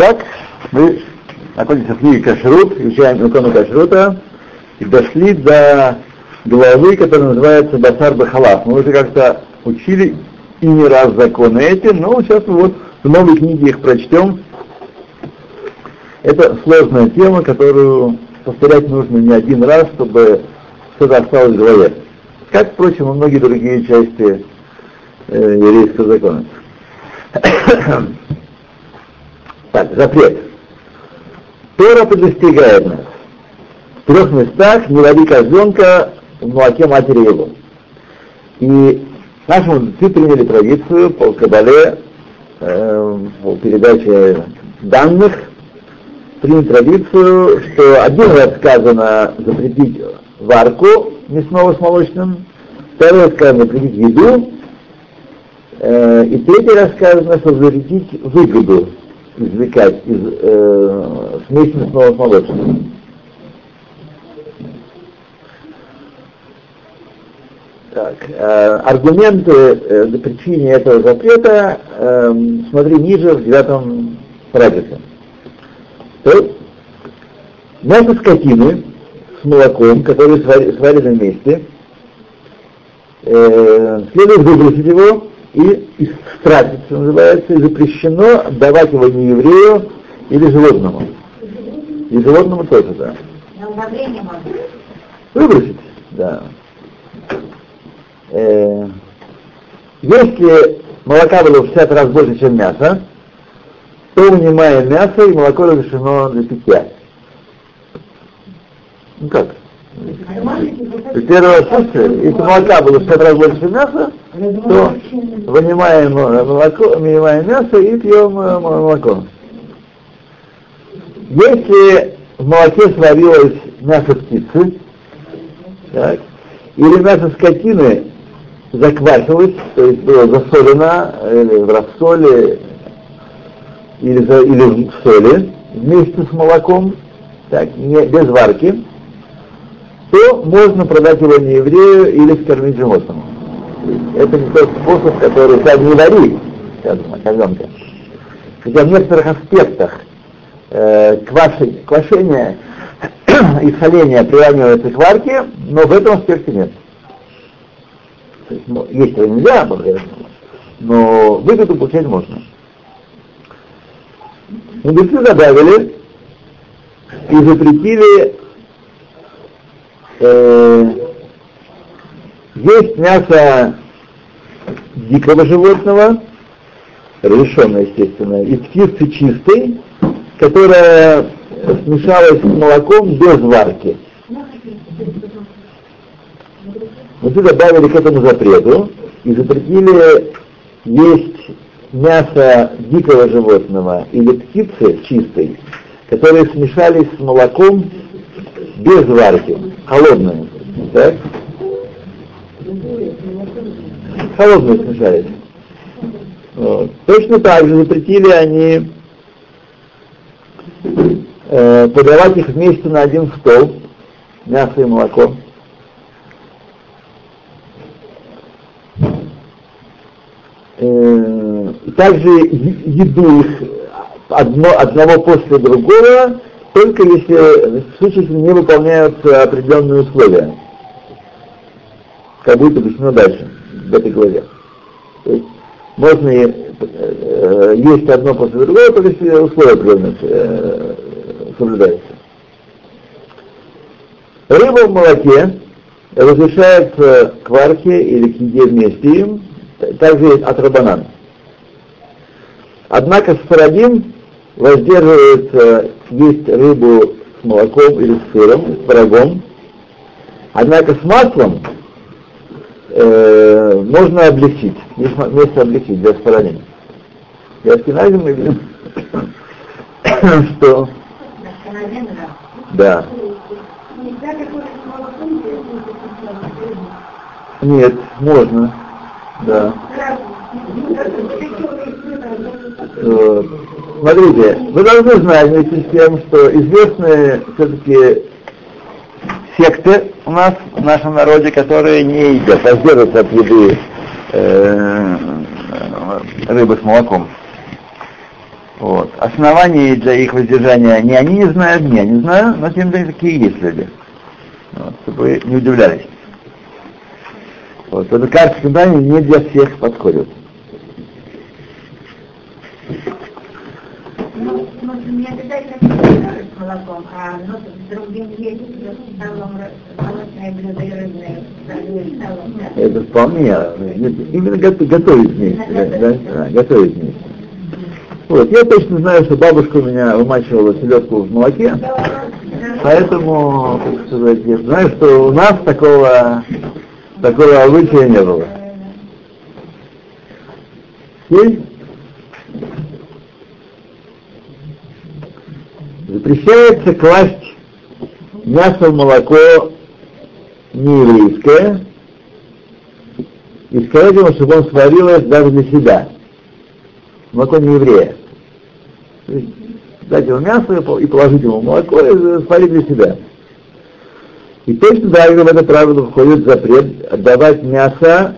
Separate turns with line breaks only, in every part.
Так, мы находимся в книге Кашрут, изучаем икону Кашрута, и дошли до главы, которая называется Басар Бахалав. Мы уже как-то учили и не раз законы эти, но сейчас мы вот в новой книге их прочтем. Это сложная тема, которую повторять нужно не один раз, чтобы что-то осталось в голове. Как, впрочем, и многие другие части э, еврейского закона. Так, запрет. Тора предостерегает нас. В трех местах не лови козленка в молоке матери его. И наши мудрецы приняли традицию по Кабале, э, по передаче данных, приняли традицию, что один раз сказано запретить варку мясного с молочным, второй раз сказано запретить еду, э, и третий раз сказано, что запретить выгоду извлекать из э, смеси мясного с молочным. Так, э, аргументы э, за причине этого запрета э, смотри ниже в девятом параграфе. То мясо скотины с молоком, которые сварены вместе, э, следует выбросить его и истратиться, называется, и запрещено давать его не еврею или животному. И животному тоже, да. Выбросить, да. Э, если молока было в 60 раз больше, чем мясо, то вынимаем мясо и молоко разрешено для питья. Ну как? При первом отсутствии, если молока было в 60 раз больше мяса, то вынимаем молоко, вынимаем мясо и пьем э, молоко. Если в молоке сварилось мясо птицы, так, или мясо скотины заквасилось, то есть было засолено или в рассоле, или, за, или в соли вместе с молоком, так, не, без варки, то можно продать его не еврею или скормить животному. Это не тот способ, который как не вари, скажем, козленка. Хотя в некоторых аспектах э, кваши, квашение и соление приравнивается к варке, но в этом аспекте нет. То есть, ну, есть его нельзя, но выгоду получать можно. Мудрецы добавили и запретили э, есть мясо дикого животного, разрешенное, естественно, и птицы чистой, которая смешалась с молоком без варки. Тут добавили к этому запрету и запретили есть мясо дикого животного или птицы чистой, которые смешались с молоком без варки, холодные. Так? Холодные смешались. Вот. Точно так же запретили они э, подавать их вместе на один стол, мясо и молоко. Э, также еду их одно, одного после другого только если в случае, если не выполняются определенные условия, как будет объяснено дальше, в этой главе. То есть можно э, есть одно после другого, только если условия определенные э, соблюдаются. Рыба в молоке разрешается к варке или к еде вместе им, также от рабанан. Однако сфарадим воздерживается есть рыбу с молоком или с сыром, с пирогом. Однако с маслом э, можно облегчить, есть место облегчить для споранения. Я Аскиназим мы видим, что... Да. Нет, можно. Да. Вот. Смотрите, вы должны знать вместе с тем, что известные все-таки секты у нас, в нашем народе, которые не едят, воздерживаются от еды э, рыбы с молоком. Вот. Оснований для их воздержания ни они не знают, ни я не знаю, но тем не менее такие есть люди. Вот, чтобы вы не удивлялись. Вот, это кажется, не для всех подходит.
Не обязательно с молоком, а ну, с другим есть столом молочные блюда и да?
Это вполне, именно готовить вместе, да, да, да, готовить вместе. Вот, я точно знаю, что бабушка у меня вымачивала селедку в молоке, поэтому, так сказать, я знаю, что у нас такого, такого обычая не было. Есть? Запрещается класть мясо в молоко нееврейское и сказать ему, чтобы он сварилось даже для себя. Молоко не еврея. Дать ему мясо и положить ему молоко и сварить для себя. И точно так же в это правило входит запрет отдавать мясо,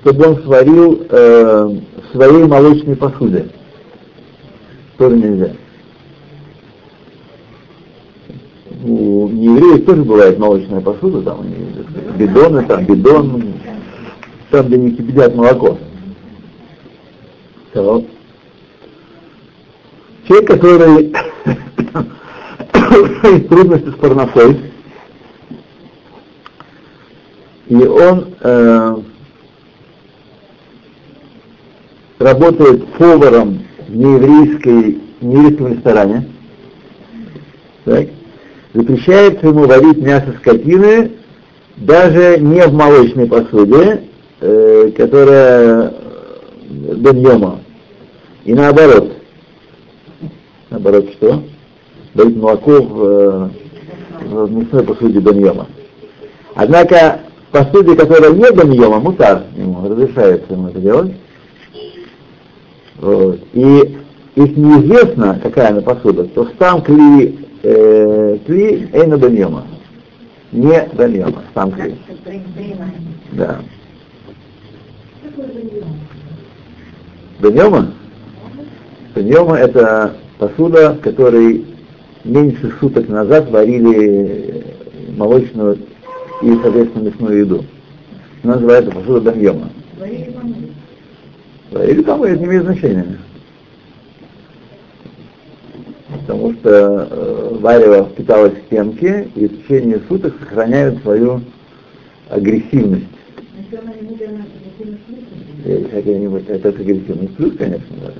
чтобы он сварил э, в своей молочной посуде. Тоже нельзя. У неевреев тоже бывает молочная посуда, там бидоны, там бидон, там, где не кипятят молоко. То. Человек, который есть трудности с парнофой, и он э, работает поваром в нееврейской, нееврейском ресторане, так, запрещается ему варить мясо скотины даже не в молочной посуде, э, которая беньома. И наоборот. Наоборот что? Варить молоко в, э, в мясной посуде беньома. Однако в посуде, которая не беньома, мутар ему разрешается ему это делать. Вот. И если неизвестно, какая она посуда, то сам кли кли эйна баньома. Не баньома, сам кли. Да. Баньома? Баньома это посуда, в которой меньше суток назад варили молочную и, соответственно, мясную еду. Она называется посуда баньома. Варили там, это не имеет значения потому что э, варево впиталось в стенки и в течение суток сохраняют свою агрессивность. Какая-нибудь, это агрессивность плюс, конечно. Да.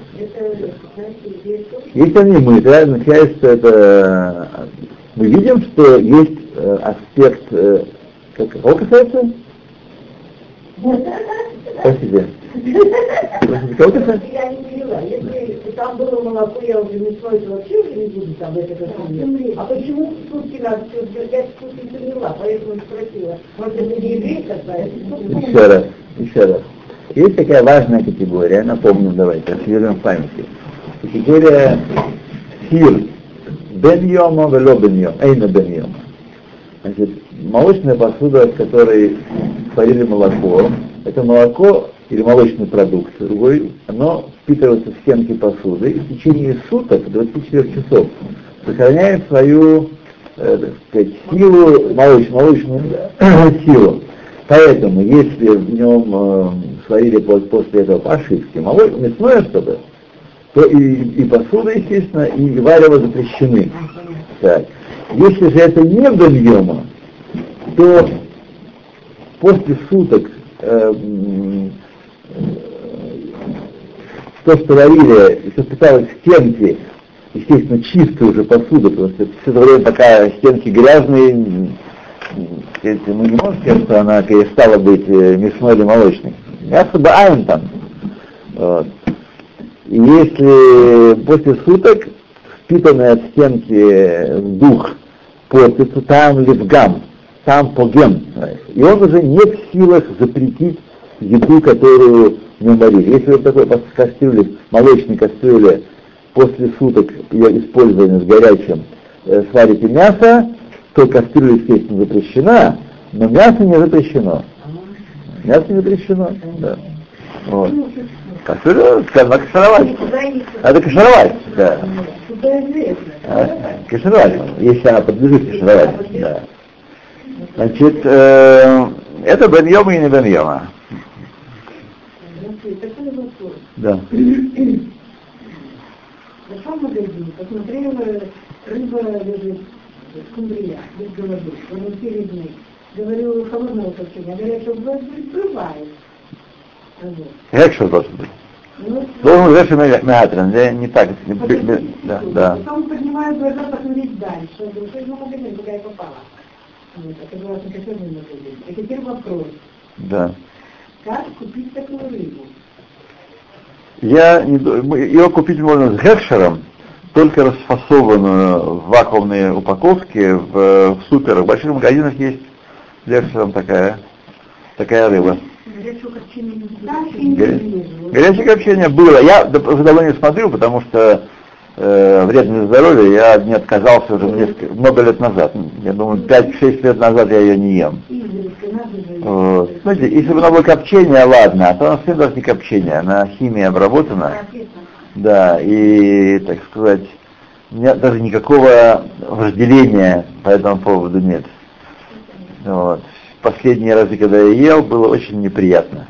Если они мытые, означает, что это... Мы видим, что есть э, аспект... Э, как, кого касается? Спасибо. Кого касается?
Я не поняла. Если там было молоко, я уже не смою, вообще уже не буду там это готовить. А почему сутки надо все держать, сутки не поняла, поэтому спросила. Может, это не еврей какая-то?
Еще раз, еще раз. Есть такая важная категория, напомню, давайте, освежим в памяти. Категория сир. Бен йома, вело бен йома, эйна бен йома. Значит, молочная посуда, в которой сварили молоко, это молоко или молочный продукт другой, оно впитывается в стенки посуды и в течение суток, 24 часов, сохраняет свою э, сказать, силу, молоч, молочную силу. Поэтому, если в нем э, сварили после этого по ошибке мясное что-то, то и, и посуда, естественно, и варево запрещены. Так. Если же это не бельема, то после суток э, то, что варили, и что питалось стенки, естественно, чистая уже посуда, потому что все это время, пока стенки грязные, мы не можем сказать, что она перестала быть э, мясной или молочной. Мясо баайн там. Вот. И если после суток впитанный от стенки дух портится, там левгам, там погем. И он уже не в силах запретить еду, которую в нем варили. Если вот такой кастрюле, молочной кастрюле после суток ее использования с горячим э, сварите мясо, то кастрюля, естественно, запрещена, но мясо не запрещено. Мясо не запрещено, да. Вот. Кастрюля, надо кашировать. Надо кашировать, да. А, Кашировать, если она подлежит кашировать, да. Значит, э, это беньема и не беньема. Да.
Зашел в магазин, посмотрел, рыба лежит, скумбрия, без головы, внутри рыбный. Говорю, холодного копчения. Говорят, что взрывает.
Гекшер должен быть. Должен быть Гекшер Меатрин, не, не так. не- да, да.
Потом поднимаю глаза посмотреть дальше. Говорю, что из куда я попала. Это теперь вопрос.
да.
Как купить такую рыбу?
Я не, ее купить можно с гекшером, только расфасованную в вакуумные упаковки в, в суперах. В больших магазинах есть с гекшером такая, такая рыба. Горячее копчение было. Я давно не смотрю, потому что э, вредно для здоровья. Я не отказался уже несколько, много лет назад. Я думаю, 5-6 лет назад я ее не ем. Вот. Знаете, если бы она была копчение, ладно, а то она совсем даже не копчение, она химией обработана. Да, и, так сказать, у меня даже никакого вожделения по этому поводу нет. Вот. Последние разы, когда я ел, было очень неприятно.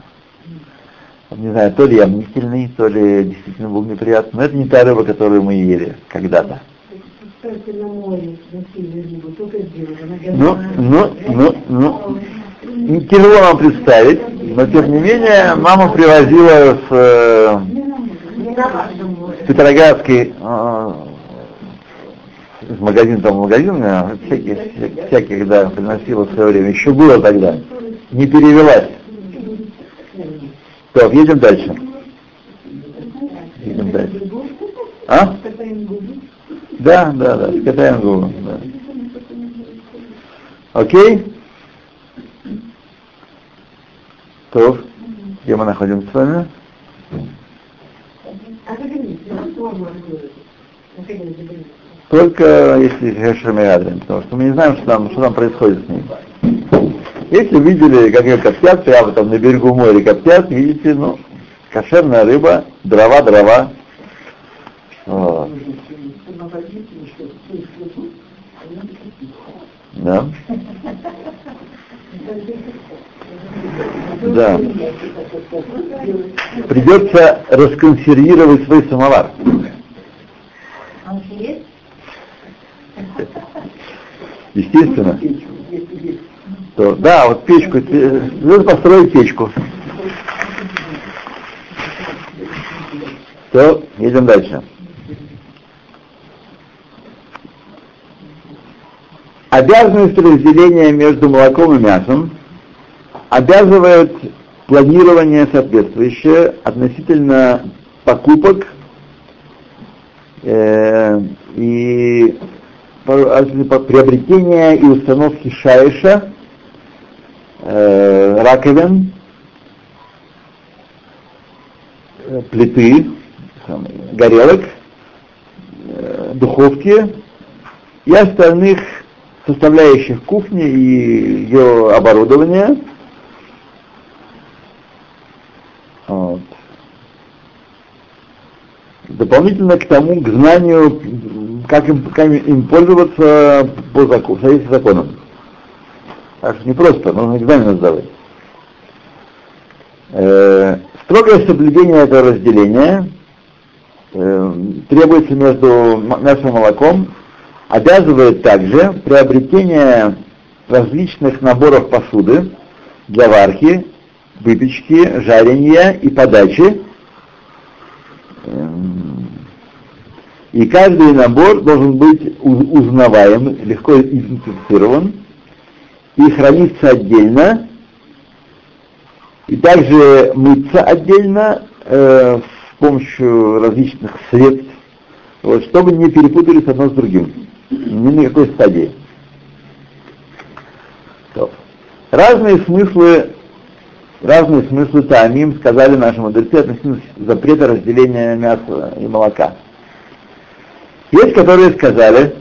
Не знаю, то ли я мнительный, то ли действительно был неприятно, но это не та рыба, которую мы ели когда-то. Ну, ну, ну, ну, тяжело вам представить, но тем не менее мама привозила с, э, с Петроградской э, из магазина там в магазин, э, всяких, всяких, да, приносила в свое время. Еще было тогда. Не перевелась. Так, едем дальше. Едем дальше. А? Да, да, да, скатаем голову. Да. Окей? То, где мы находимся с вами?
А.
Только если Хешемиадрин, потому что мы не знаем, что там, что там происходит с ней. Если видели, как ее коптят, прямо там на берегу моря коптят, видите, ну, кошерная рыба, дрова, дрова. Вот. Да. Да. Придется расконсервировать свой самовар.
А?
Естественно. То, да, вот печку, э, надо построить печку. То, едем дальше. Обязанность разделения между молоком и мясом обязывает планирование соответствующее относительно покупок э, и а, приобретения и установки шайша, э, раковин, э, плиты, горелок, э, духовки и остальных составляющих кухни и ее оборудования. Вот. Дополнительно к тому, к знанию, как им, как им пользоваться по закону, в. Так что не просто, нужно экзамен сдавать. Э, строгое соблюдение этого разделения э, требуется между мясом и молоком, обязывает также приобретение различных наборов посуды для варки, выпечки, жарения и подачи. Эм, И каждый набор должен быть узнаваем, легко идентифицирован и храниться отдельно, и также мыться отдельно э, с помощью различных средств, вот, чтобы не перепутались одно с другим, ни на какой стадии. То. Разные смыслы, разные смыслы тамим сказали наши мудрецы относительно запрета разделения мяса и молока. Есть, которые сказали,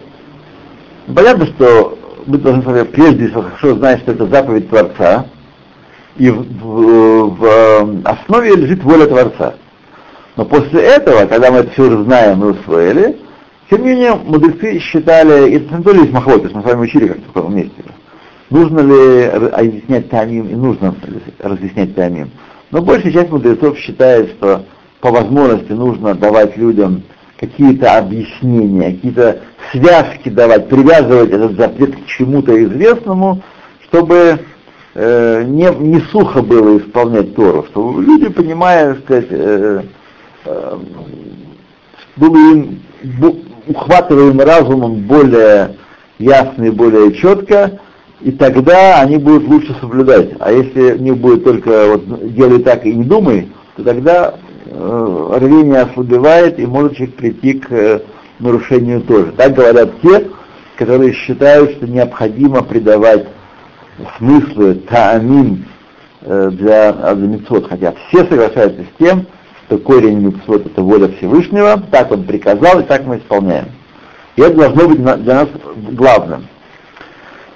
понятно, что мы должны с прежде всего хорошо знать, что это заповедь Творца, и в, в- в, э, основе лежит воля Творца. Но после этого, когда мы это все уже знаем и усвоили, тем не менее, мудрецы считали, это не только есть мы с вами учили как-то в таком месте. Нужно ли разъяснять тамим и нужно разъяснять тамим. Но большая часть мудрецов считает, что по возможности нужно давать людям какие-то объяснения, какие-то связки давать, привязывать этот запрет к чему-то известному, чтобы э, не, не сухо было исполнять Тору, чтобы люди, понимая, сказать, э, э, было им ухватываем разумом более ясно и более четко, и тогда они будут лучше соблюдать. А если не будет только вот делай так и не думай, то тогда рвение ослабевает и может человек прийти к э, нарушению тоже. Так говорят те, которые считают, что необходимо придавать смыслы таамим э, для, митцвот, хотя все соглашаются с тем, что корень митцвот это воля Всевышнего, так он приказал и так мы исполняем. И это должно быть для нас главным.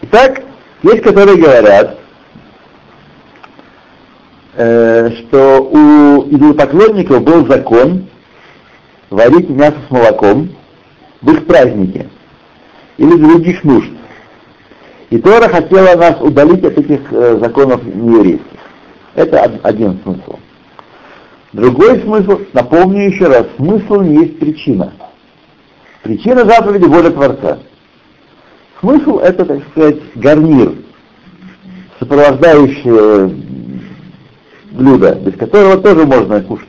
Итак, есть, которые говорят, э, что у идолопоклонников был закон варить мясо с молоком в их празднике или других нужд. И Тора хотела нас удалить от этих э, законов нееврейских. Это один смысл. Другой смысл, напомню еще раз, смысл не есть причина. Причина заповеди воля Творца. Смысл это, так сказать, гарнир, сопровождающее блюдо, без которого тоже можно кушать.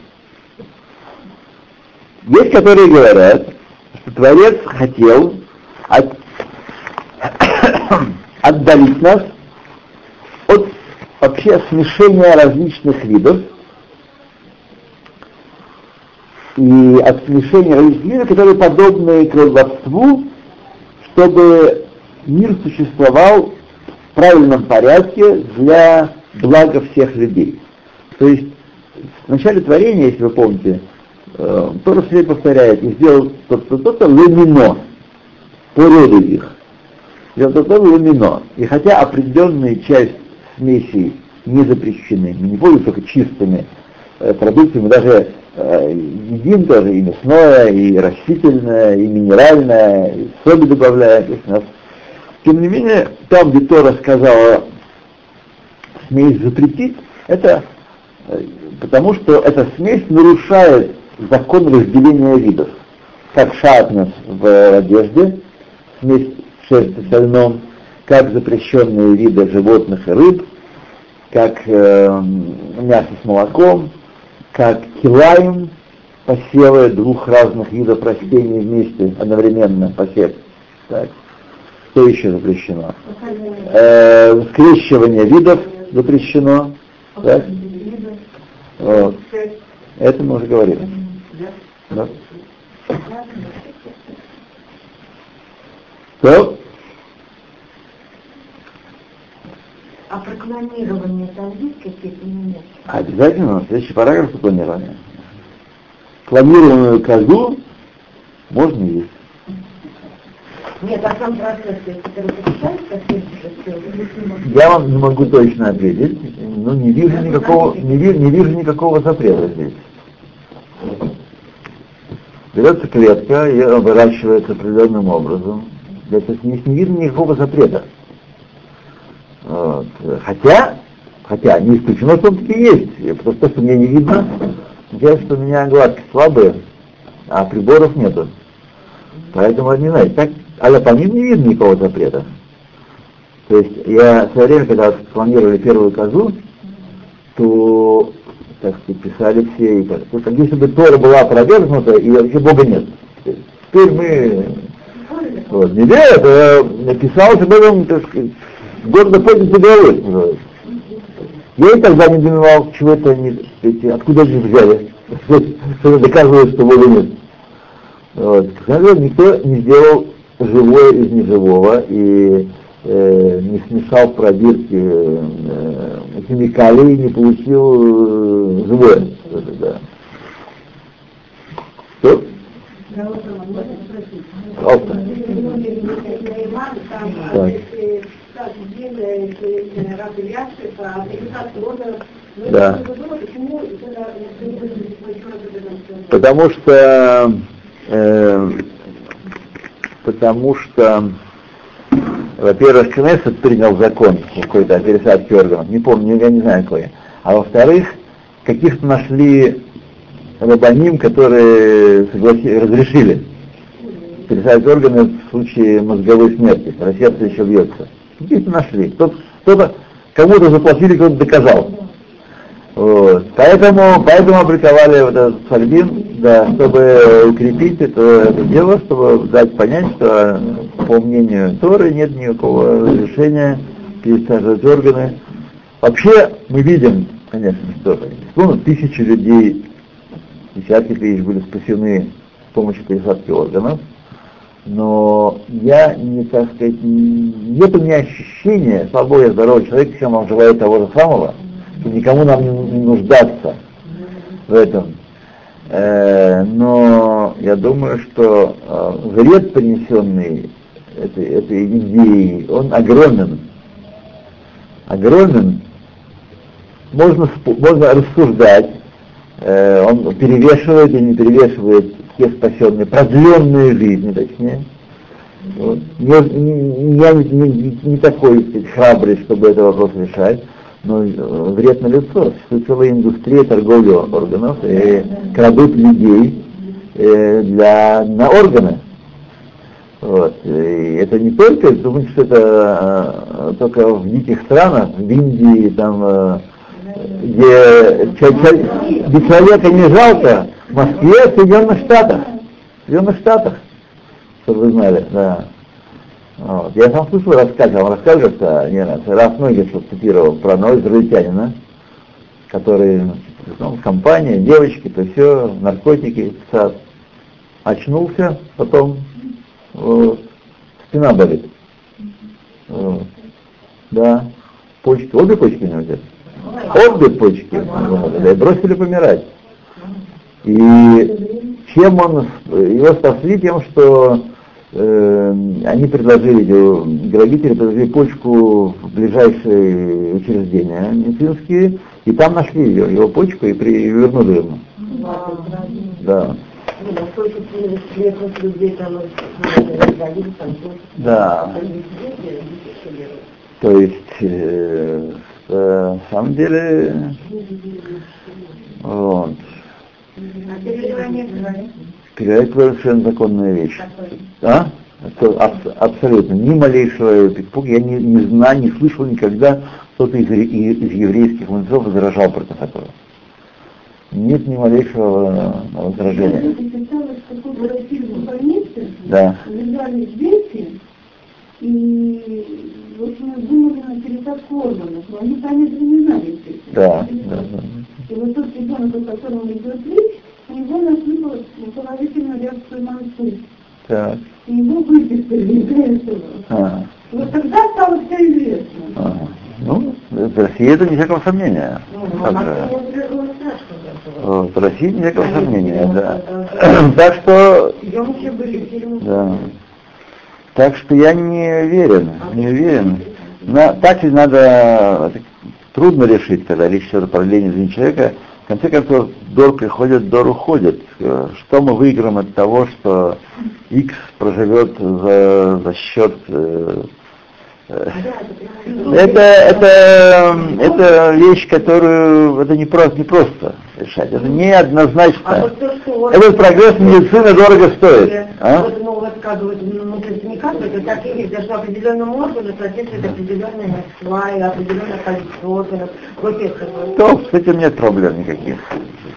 Есть, которые говорят, что Творец хотел от, отдалить нас от вообще смешения различных видов и от смешения различных видов, которые подобны колдовству, чтобы мир существовал в правильном порядке для блага всех людей. То есть в начале творения, если вы помните, э, Тора все повторяет, и сделал то-то, то-то, лемино, по роду их. Сделал то-то, лемино. И хотя определенная часть смесей не запрещены, мы не пользуемся только чистыми э, продуктами, даже э, едим тоже и мясное, и растительное, и минеральное, и соли добавляем. У нас тем не менее, там, где Тора сказала смесь запретить, это потому что эта смесь нарушает закон разделения видов. Как шатнес в одежде, смесь шерсти с льном, как запрещенные виды животных и рыб, как э, мясо с молоком, как килаем, посевы двух разных видов растений вместе, одновременно посев. Так. Что еще запрещено? Э, скрещивание видов запрещено. Так? Вот. Это мы уже говорили. Да. То.
А про клонирование там есть какие-то моменты?
Обязательно, следующий параграф клонирования. Клонированную козу можно есть.
Нет, а сам процесс, который
Я вам не могу точно ответить, но не вижу никакого, не вижу, не вижу никакого запрета здесь. Берется клетка и выращивается определенным образом. Здесь не, не видно никакого запрета. Вот. Хотя, хотя не исключено, что он таки есть. Потому что, что мне не видно, означает, что у меня глазки слабые, а приборов нету. Поэтому не знаю. Так а по ним не видно никакого запрета. То есть я в свое время, когда планировали первую козу, то, так сказать, писали все, и так, как если бы Тора была опровергнута, и вообще Бога нет. Теперь мы вот, не верят, а написалось об этом, так сказать, гордо поднят договор. Я и тогда не понимал, чего это они, эти, откуда они взяли, что доказывает, что Бога нет. Вот. Никто не сделал живое из неживого и э, не смешал в пробирке э, химикалии и не получил э, живое. Да. Что? Пожалуйста. Да. Потому что, э, потому что, во-первых, Кнессет принял закон какой-то о пересадке органов, не помню, я не знаю какой. А во-вторых, каких-то нашли рабаним, которые согласи, разрешили пересадить органы в случае мозговой смерти, когда сердце еще бьется. Каких-то нашли. Кто-то, кто-то кому-то заплатили, кто-то доказал. Вот. Поэтому, поэтому опубликовали вот этот фальбин, да, чтобы укрепить это, это дело, чтобы дать понять, что по мнению Торы нет никакого разрешения пересаживать органы. Вообще мы видим, конечно, что ну, тысячи людей, десятки тысяч были спасены с помощью пересадки органов, но я не, так сказать, нет у меня ощущения, слава Богу, я здоровый человек, всем вам желаю того же самого, и никому нам не, нуждаться в этом. Э, но я думаю, что э, вред, принесенный этой, этой идеей, он огромен. Огромен. Можно, можно рассуждать, э, он перевешивает или не перевешивает те спасенные, продленные жизни, точнее. Вот. Я, я не, не, не такой храбрый, чтобы этот вопрос решать но э, вред на лицо. Существует целая индустрия торговли органов, и крадут людей э, для, на органы. Вот. И это не только, думаю, что это э, только в диких странах, в Индии, там, где человека не жалко, в Москве, в Соединенных Штатах. В Соединенных Штатах, чтобы вы знали, да. Вот. Я сам слышал рассказ, он как-то не раз, раз многие что цитировал про одного израильтянина, который, ну, компания, девочки, то все, наркотики, сад. Очнулся, потом вот, спина болит. Вот. Да, почки, обе почки него где Обе почки, да, и бросили помирать. И чем он, его спасли тем, что Э, они предложили, грабители предложили почку в ближайшие учреждения медицинские, и там нашли ее, его почку и, при, и вернули ему. Да. Да. То есть, э, на самом деле, вот. А Передать совершенно законная вещь. А? Абсолютно. Ни малейшего испуга. Я не, не знаю, не слышал никогда, кто-то из, из, еврейских мудрецов возражал против этого. Нет ни малейшего возражения. Да.
И, в общем, думали на органов, но они сами не знали.
Да, да, да.
И вот тот ребенок, о котором идет речь, у него нашли положительную реакцию на инсульт. Так. И его выписали из этого. А. Вот тогда стало все известно. А.
Ну, в России это не всякого сомнения. Ну, а в России не всякого сомнения, да. так что... Да. Так что я не уверен, не уверен. На, так ведь надо трудно решить, когда речь идет о жизни человека, в конце концов, дор приходит, дор уходит. Э, что мы выиграем от того, что X проживет за, за счет э, это, это, это вещь, которую это не просто, не просто решать. Это не однозначно. А вот то, что Этот прогресс медицины дорого стоит.
А? Вот, ну, вот как бы, ну, то есть не как бы, это так и есть, даже определенному органу соответствует определенная определенное количество органов. Вот это.
То, с этим нет проблем никаких.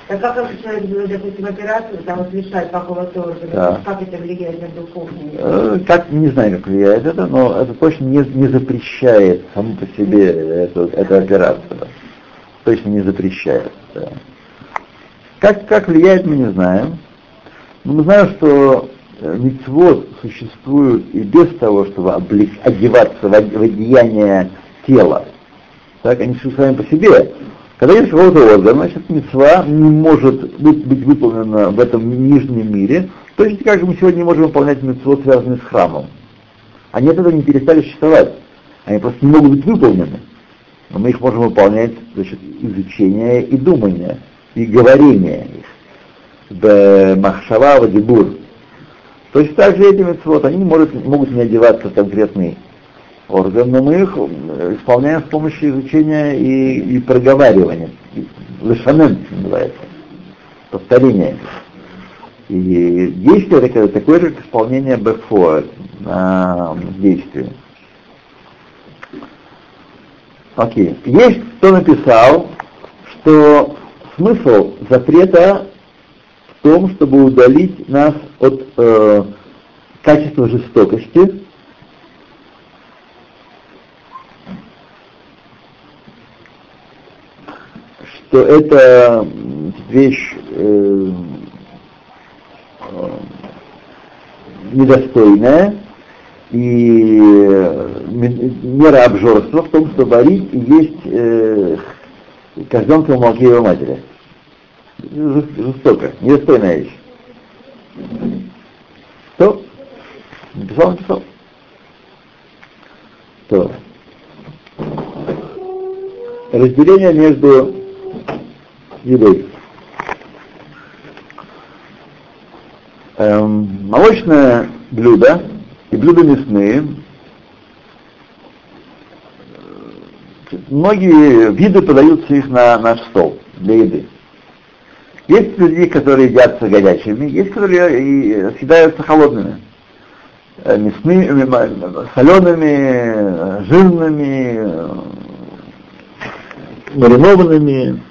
Так как если человек делает, допустим, операцию, там вот решает какого-то органа, да. как это влияет на духовный? Э,
как, не знаю, как влияет это, но это точно не, не запрещает саму по себе эту, эту операцию. Точно не запрещает. Да. Как, как влияет, мы не знаем. Но мы знаем, что мицвод существует и без того, чтобы облег, одеваться в одеяние тела. Так, они существуют сами по себе. Когда есть какого-то органа, значит, мецва не может быть, быть выполнена в этом нижнем мире, точно как же мы сегодня не можем выполнять мецвод, связанный с храмом. Они от этого не перестали существовать. Они просто не могут быть выполнены. Но мы их можем выполнять за счет изучения и думания, и говорения их. Махшава, в Дебур. Точно так же эти митцвот, они могут, могут не одеваться в конкретный орган, но мы их исполняем с помощью изучения и, и проговаривания. Лешанем называется. Повторение. И действие такое, такое же, как исполнение БФО на действие. Окей. Есть кто написал, что смысл запрета в том, чтобы удалить нас от э, качества жестокости, что это вещь э, недостойная, и мера обжорства в том, что варить есть э, козленка в молоке его матери. Жестоко, недостойная вещь. Что? Написал, написал. То. Разделение между едой. Эм, молочное блюдо и блюда мясные, многие виды подаются их на наш стол для еды. Есть люди, которые едятся горячими, есть, которые и съедаются холодными, э, мясными, солеными, жирными, маринованными,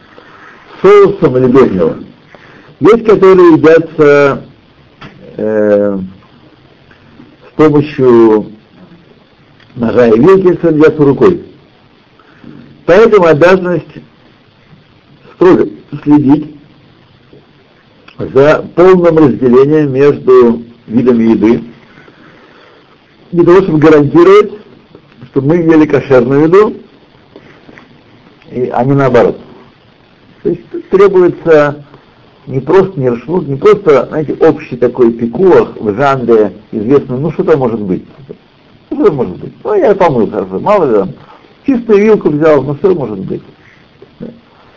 соусом или без него. Есть, которые едятся э, с помощью ножа и вилки, если едят рукой. Поэтому обязанность строго следить за полным разделением между видами еды, для того, чтобы гарантировать, чтобы мы ели кошерную еду, и, а не наоборот. То есть требуется не просто не расшнут, не просто, знаете, общий такой пикулах в жанре известно, ну что там может быть? Что там может быть? Ну, я помыл хорошо, мало ли там. Чистую вилку взял, ну что может быть?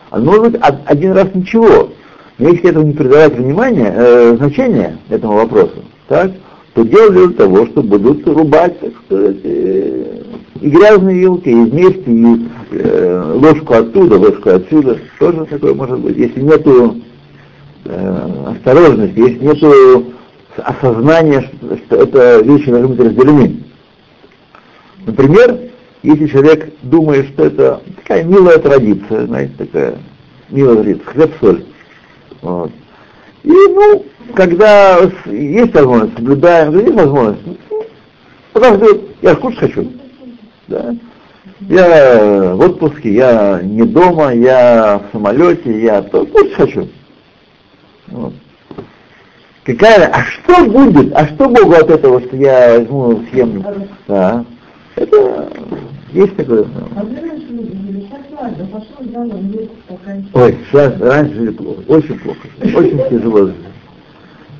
А может быть один раз ничего. Но если этому не придавать внимания, э, значения этому вопросу, так, то дело для того, что будут рубать, так сказать, э, и грязные вилки, и вместе, и э, ложку оттуда, ложку отсюда, тоже такое может быть. Если нету э, осторожности, если нет осознания, что, что это вещи должны быть разделены. Например, если человек думает, что это такая милая традиция, знаете, такая милая традиция, хлеб-соль. Вот. И, ну, когда есть возможность, соблюдаем, есть возможность, ну, я кушать хочу. Да? Я в отпуске, я не дома, я в самолете, я то, кушать хочу. Вот. Какая, а что будет, а что Богу от этого, что я возьму, съем? Да. Это есть такое. Ой, сейчас раньше жили плохо, очень плохо, очень тяжело.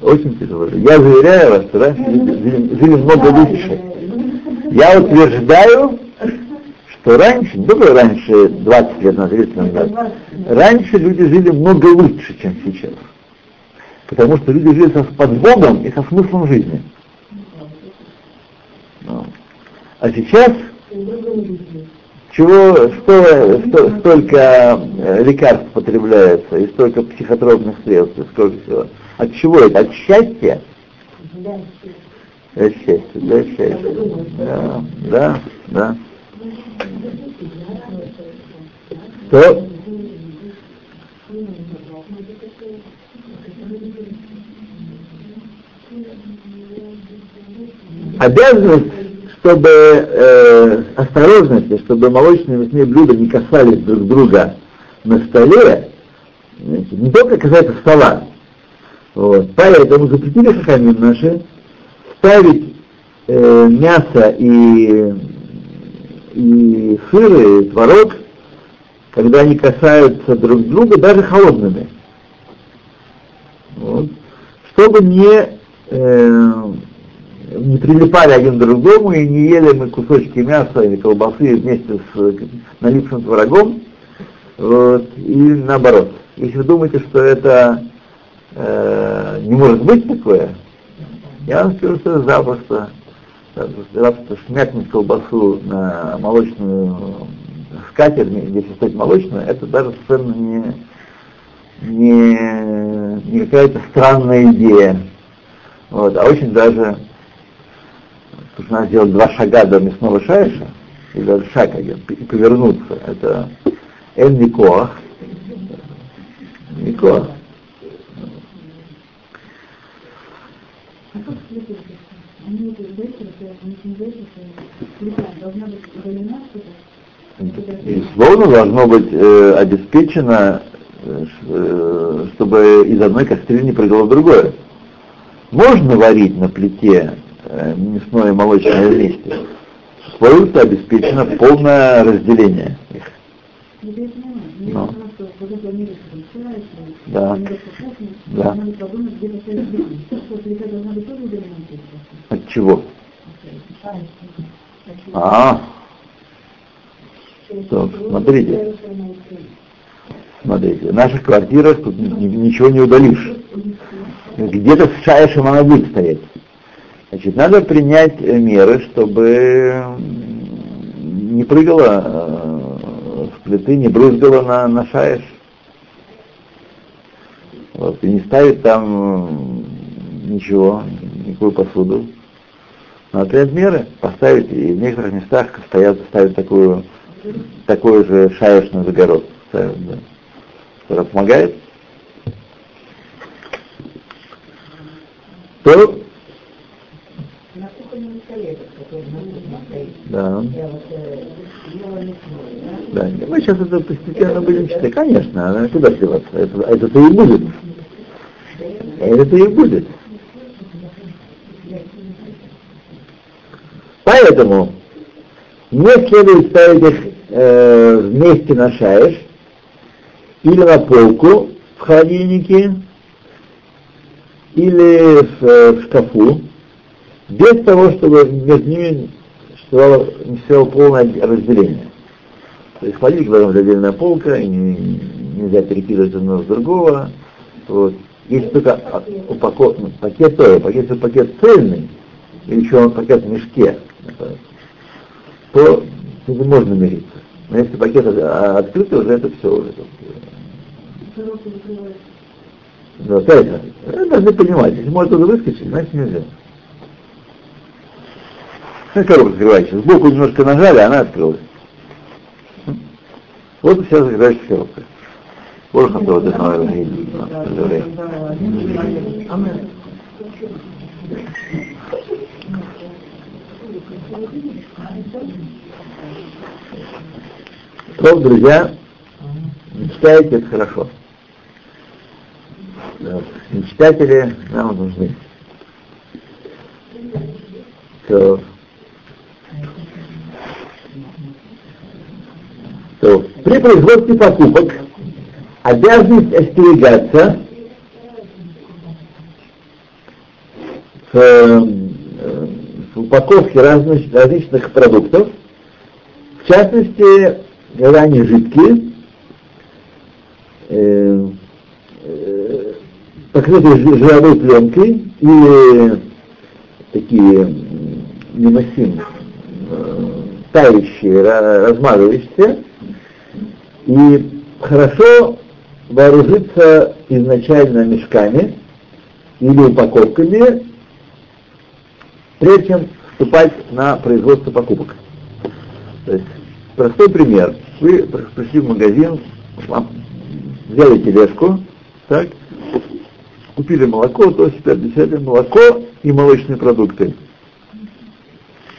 Очень тяжело. Я заверяю вас, что раньше жили, жили много лучше. Я утверждаю, что раньше, не только раньше, 20 лет назад, 30 лет назад, раньше люди жили много лучше, чем сейчас. Потому что люди жили со, под Богом и со смыслом жизни. Ну. А сейчас чего, что, что, столько э, лекарств потребляется и столько психотропных средств, сколько всего. От чего это? От счастья? От счастья, да, счастья. Да, да, да. То обязанность, чтобы э, осторожности, чтобы молочные мясные блюда не касались друг друга на столе, знаете, не только касается стола. Вот. Поэтому запретили хахамин наши ставить э, мясо и, и сыр, и творог, когда они касаются друг друга, даже холодными. Вот. Чтобы не э, не прилипали один к другому и не ели мы кусочки мяса или колбасы вместе с налипшим врагом, вот, и наоборот. Если вы думаете, что это э, не может быть такое, я вам скажу, что запросто. Запросто шмякнуть колбасу на молочную скатерть, если стоит молочную, это даже совершенно не, не, не какая-то странная идея. Вот, а очень даже, что надо сделать два шага до мясного шайша, или даже шаг один, и повернуться. Это эн никоах. Никоах. Безусловно, должно быть э, обеспечено, э, чтобы из одной кастрюли не прыгало в другое. Можно варить на плите э, мясное и молочное вместе. Условием обеспечено полное разделение их. Но. Да. Да. От чего? А, так, смотрите. Смотрите, в наших квартирах тут ничего не удалишь. Где-то с шаешем она будет стоять. Значит, надо принять меры, чтобы не прыгала э, с плиты, не брызгала на, на шаеш. Вот, и не ставить там ничего, никакую посуду. Надо принять меры, поставить, и в некоторых местах стоят, ставят такую, такой же шаешный загород. Ставят, да, который помогает. То да. Да, мы сейчас это постепенно будем читать. Конечно, а куда деваться? Это, это-то и будет. Это и будет. Поэтому не следует ставить их э, вместе на шаеш или на полку в холодильнике, или в, э, в шкафу, без того, чтобы между ними существовало полное разделение. То есть должна быть отдельная полка, и не, нельзя перекидывать одно с другого. Вот. Если только упаков... ну, пакет тоже, пакет, если пакет цельный, или еще он пакет в мешке, то с этим можно мириться. Но если пакет открытый, уже это все уже. Да, опять же, должны понимать, если может туда выскочить, значит нельзя. Ну, коробка закрывающая. Сбоку немножко нажали, она открылась. Вот и вся закрывающая коробка. Боже, на то, это То, друзья, мечтаете, это хорошо. Мечтатели нам нужны. То, то при производстве покупок обязанность остерегаться в, э, в упаковке разных, различных продуктов, в частности, когда они жидкие, э, э, покрытые жировой пленкой или такие немосим, э, тающие, размазывающиеся, и хорошо вооружиться изначально мешками или упаковками, прежде чем вступать на производство покупок. То есть, простой пример. Вы пришли в магазин, взяли тележку, так, купили молоко, то есть десятое молоко и молочные продукты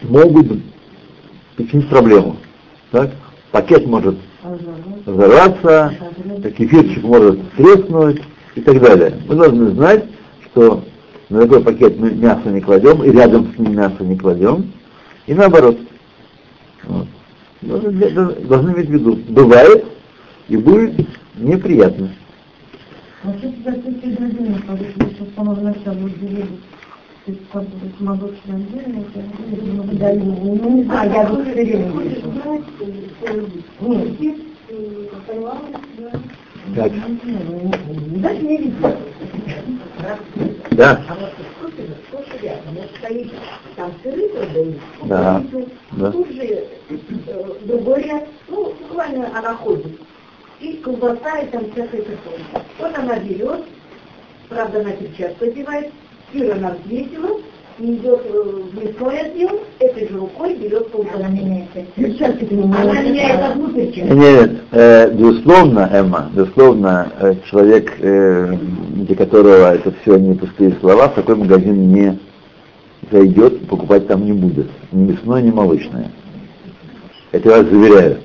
могут причинить проблему. Так? Пакет может взорваться, кефирчик может треснуть и так далее. Мы должны знать, что на такой пакет мы мясо не кладем, и рядом с ним мясо не кладем, и наоборот. Вот. Должны, должны иметь в виду, бывает и будет неприятно.
Не знаю, я
Да.
А продают.
Да, да.
Тут же э, другой ряд, ну. И колбаса, и там всякое такое. Вот она берет, правда, она перчатку одевает, сыр она взвесила, и идет э, в мясной отдел, этой же рукой берет колбасу. Она меняется. Она меняет одну перчатку.
Нет, э, безусловно, Эмма, безусловно, э, человек, э, для которого это все не пустые слова, в такой магазин не зайдет, покупать там не будет. Ни мясное, ни молочное. Это я вас заверяю.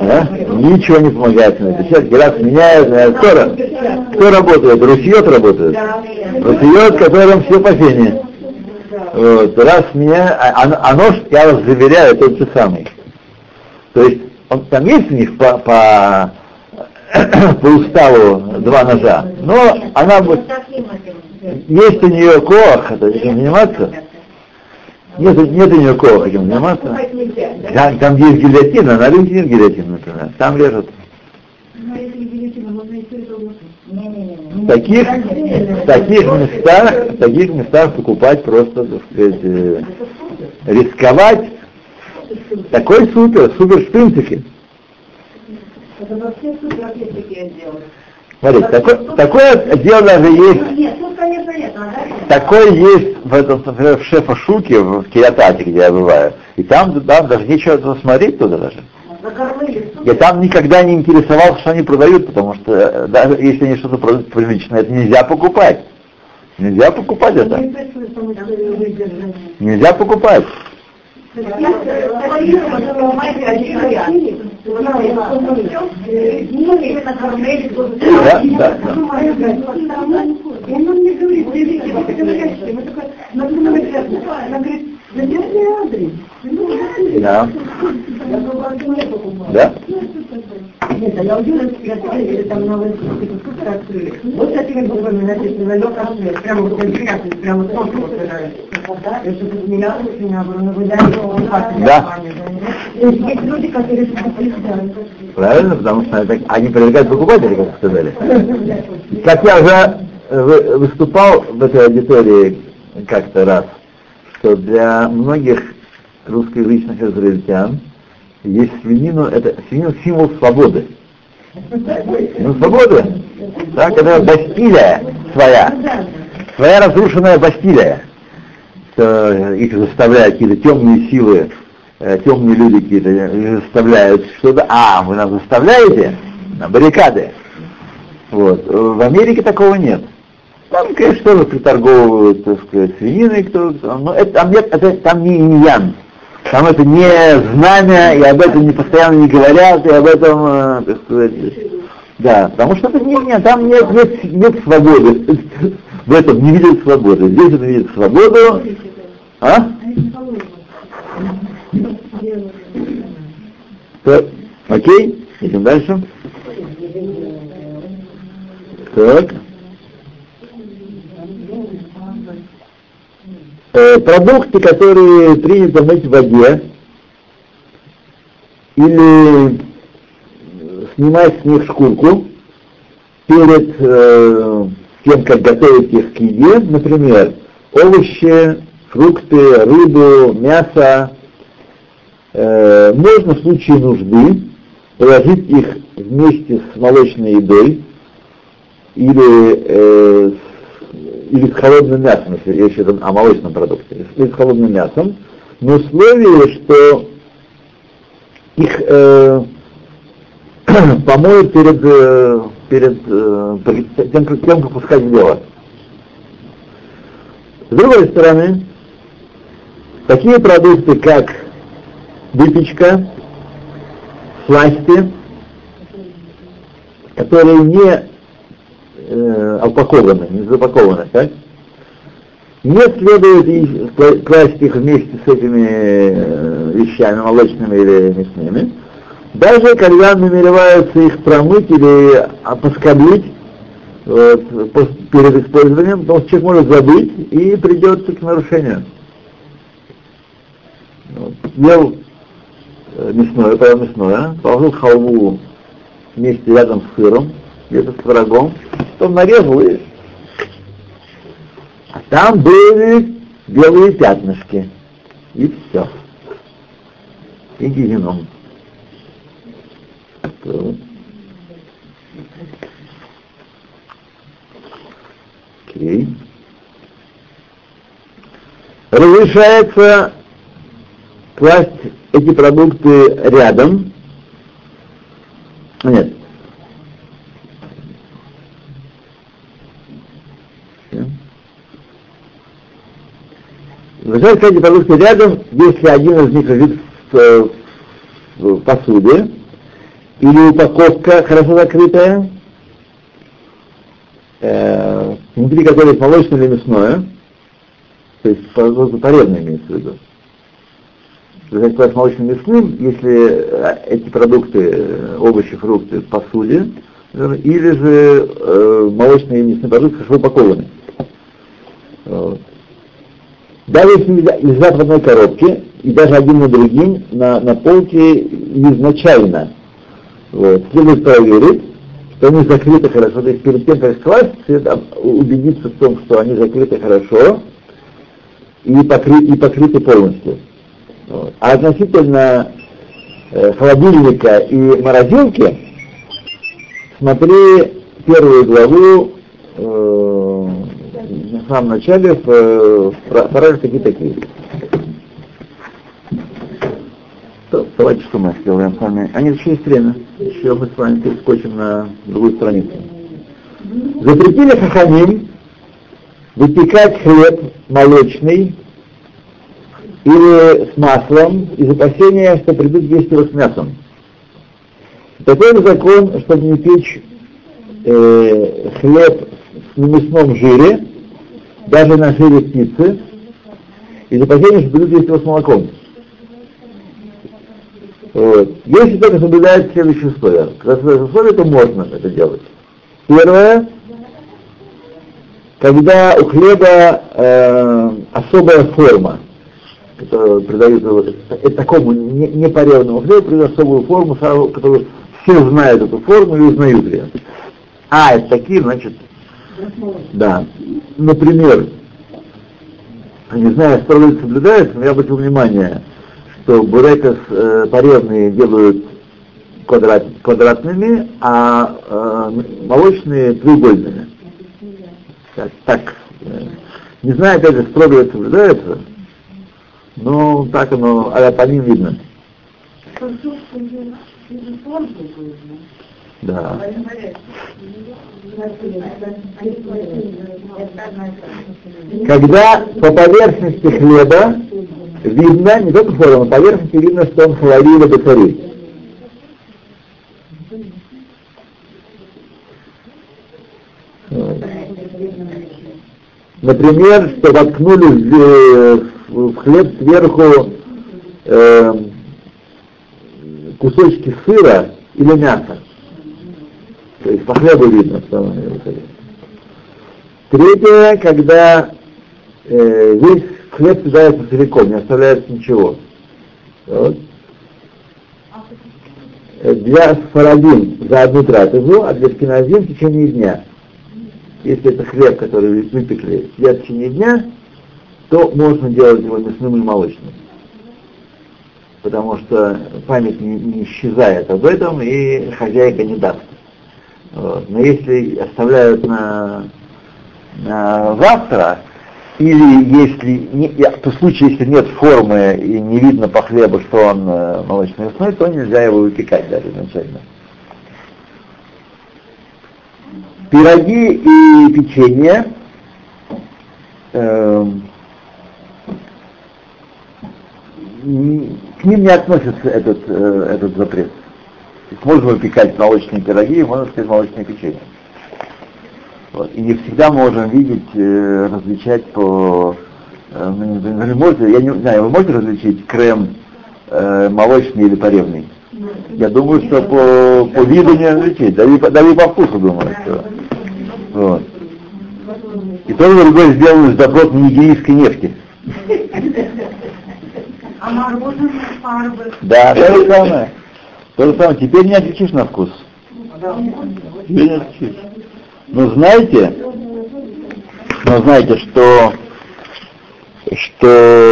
А? Ничего не помогает на перчатки. Раз меняют, э, кто, кто работает? Русьет работает?
Да,
Русьет, которым все по фене. Вот, раз меня, а, а, а нож, я вас заверяю, тот же самый. То есть, он, там есть у них по, по, по уставу два ножа, но она будет, есть у нее коах, это этим заниматься, нет, нет коах этим заниматься. Там, там есть гильотина, на рынке нет гильотины, например, там режут.
Ну, если гильотина, можно и сыр долго.
В таких, в таких местах, в таких местах покупать просто, так сказать, э, рисковать. Такой супер, супер в принципе.
Это во все супермаркетики я делаю.
Смотрите, такое, такое дело даже есть, такое есть в, этом, в шефа Шуке, в Киатате, где я бываю. И там, там даже нечего смотреть туда даже. Я там никогда не интересовался, что они продают, потому что э, даже если они что-то продают приличное, это нельзя покупать. Нельзя покупать это. Нельзя покупать. Да, да, да.
Он говорит, вот это горячее. Мы этаже. Она говорит, да?
Да.
Я говорю? Нет, а я увидела, что открыли, там новые супер открыли. Вот с этими буквами написано «Лёг Ашвет», прямо вот конкретно, прямо вот это. Я что-то смеялась, меня говорю, ну вы
Да.
Есть люди, которые.
Правильно, потому что это, они привлекают покупателей, как сказали. Как я уже э, вы- выступал в этой аудитории как-то раз, что для многих русскоязычных израильтян есть свинину, это свинина символ свободы. Ну, свободы, да, когда Бастилия своя, своя разрушенная Бастилия, что их заставляют какие-то темные силы, э, темные люди какие-то их заставляют что-то, а, вы нас заставляете на баррикады. Вот. В Америке такого нет. Там, конечно, тоже приторговывают, так сказать, свининой, кто, но это, там нет, это там не иньян. Там это не знамя, и об этом не постоянно не говорят, и об этом, э, так сказать, да, потому что это не, не, там нет, нет, нет свободы. В этом не видят свободы. Здесь это видит свободу. А? Так, окей, идем дальше. Так. Э, продукты, которые принято мыть в воде, или снимать с них шкурку перед э, тем, как готовить их к еде, например, овощи, фрукты, рыбу, мясо, э, можно в случае нужды положить их вместе с молочной едой или, э, с- или с холодным мясом, если речь идет о молочном продукте, или с холодным мясом, на условии, что их э, помоют перед, э, перед э, перед тем, как- тем, как пускать дело. С другой стороны, такие продукты, как выпечка, сласти, которые не э, не запакованы, так? Не следует класть их вместе с этими э, вещами, молочными или мясными. Даже когда намереваются их промыть или поскоблить, вот, перед использованием, что человек может забыть и придется к нарушению. Вот. Ел э, мясное, поел мясное, положил халву вместе рядом с сыром, где-то с врагом, потом нарезал и... А там были белые пятнышки. И все. И гигеном. Окей. Разрешается класть эти продукты рядом. Нет. Класть эти продукты рядом, если один из них лежит в, в посуде, или упаковка хорошо закрытая, э, внутри которой молочное или мясное, то есть порезное имеется в виду. Сказать, класть молочным мясным, если э, эти продукты, э, овощи, фрукты в посуде, или же э, молочные и мясные продукты хорошо упакованы. Вот. Даже если лежат в одной и даже один на другим, на, на полке изначально, вот, следует проверить, что они закрыты хорошо. То есть перед тем, как класть, убедиться в том, что они закрыты хорошо и, покры, и покрыты полностью. Вот. А относительно э, холодильника и морозилки, смотри первую главу э, на самом начале в, в такие такие. То, давайте что мы сделаем с вами. Они еще есть время. Еще мы с вами перескочим на другую страницу. Запретили хаханим выпекать хлеб молочный или с маслом из опасения, что придут есть его с мясом. Такой закон, чтобы не печь э, хлеб в мясном жире, даже на жире птицы, из опасения, что придут есть его с молоком. Вот. Если только соблюдает следующие условия. Когда соблюдает условия, то можно это делать. Первое, когда у хлеба э, особая форма, которую придают это, такому непоревному не хлебу, придают особую форму, которую все знают эту форму и узнают ее. А, это такие, значит, да. Например, не знаю, строго соблюдается, но я обратил внимание, что бурекос э, порезные делают квадрат, квадратными, а э, молочные треугольными. Так, так не знаю, опять же, строго это соблюдается, но так оно, а по ним видно. Да. Когда по поверхности хлеба видно, не только форма, на поверхности видно, что он хлорила бацари. Например, что воткнули в хлеб сверху э, кусочки сыра или мяса. То есть по хлебу видно, что он Третье, когда э, весь хлеб съедается целиком, не оставляется ничего. Вот. Для сфарадим за одну трапезу, а для шкиназим в течение дня. Если это хлеб, который выпекли, в течение дня, то можно делать его мясным или молочным. Потому что память не, не исчезает об этом, и хозяйка не даст. Вот. Но если оставляют на, на завтра, или если, не, в случае, если нет формы и не видно по хлебу, что он э, молочный мясной, то нельзя его выпекать даже изначально. Пироги и печенье э, к ним не относится этот, э, этот запрет. Можно выпекать молочные пироги, можно сказать молочные печенье. Вот. И не всегда можем видеть, э, различать по... Э, вы можете, я не знаю, вы можете различить крем э, молочный или поревный? Я думаю, что по, по виду не различить, да и, да и по вкусу думаю, что. Вот. И тот и другой сделан из добротной нигерийской нефти.
А мороженое фарбы.
Да, то же самое. То же самое. Теперь не отличишь на вкус. Теперь не отличишь. Но знаете, но знаете, что, что